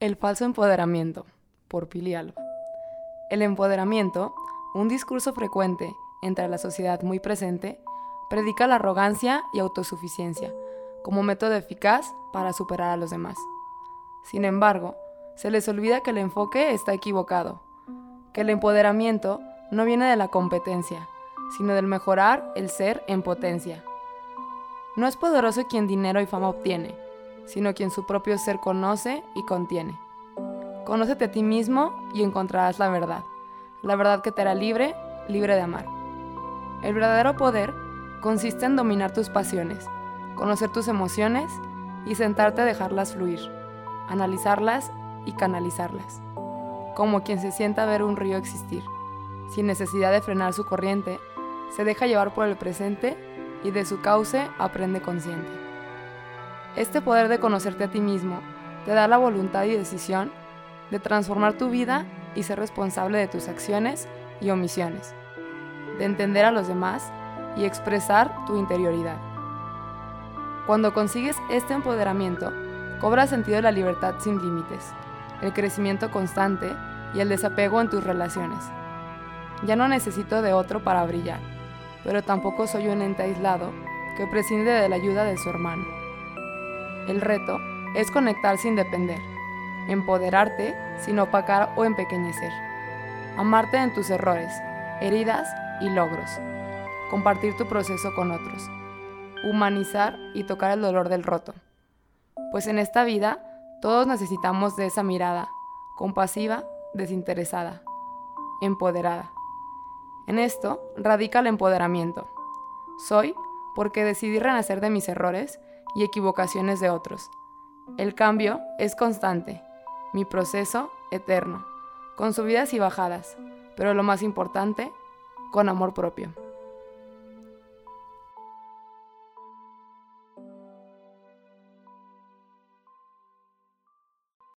El falso empoderamiento, por Pili Alba. El empoderamiento, un discurso frecuente entre la sociedad muy presente, predica la arrogancia y autosuficiencia como método eficaz para superar a los demás. Sin embargo, se les olvida que el enfoque está equivocado, que el empoderamiento no viene de la competencia, sino del mejorar el ser en potencia. No es poderoso quien dinero y fama obtiene, sino quien su propio ser conoce y contiene. Conócete a ti mismo y encontrarás la verdad, la verdad que te hará libre, libre de amar. El verdadero poder consiste en dominar tus pasiones, conocer tus emociones y sentarte a dejarlas fluir, analizarlas y canalizarlas, como quien se sienta a ver un río existir, sin necesidad de frenar su corriente, se deja llevar por el presente y de su cauce aprende consciente. Este poder de conocerte a ti mismo te da la voluntad y decisión de transformar tu vida y ser responsable de tus acciones y omisiones, de entender a los demás y expresar tu interioridad. Cuando consigues este empoderamiento, cobra sentido la libertad sin límites, el crecimiento constante y el desapego en tus relaciones. Ya no necesito de otro para brillar, pero tampoco soy un ente aislado que prescinde de la ayuda de su hermano. El reto es conectar sin depender, empoderarte sin opacar o empequeñecer, amarte en tus errores, heridas y logros, compartir tu proceso con otros, humanizar y tocar el dolor del roto. Pues en esta vida todos necesitamos de esa mirada, compasiva, desinteresada, empoderada. En esto radica el empoderamiento. Soy porque decidí renacer de mis errores y equivocaciones de otros. El cambio es constante, mi proceso eterno, con subidas y bajadas, pero lo más importante, con amor propio.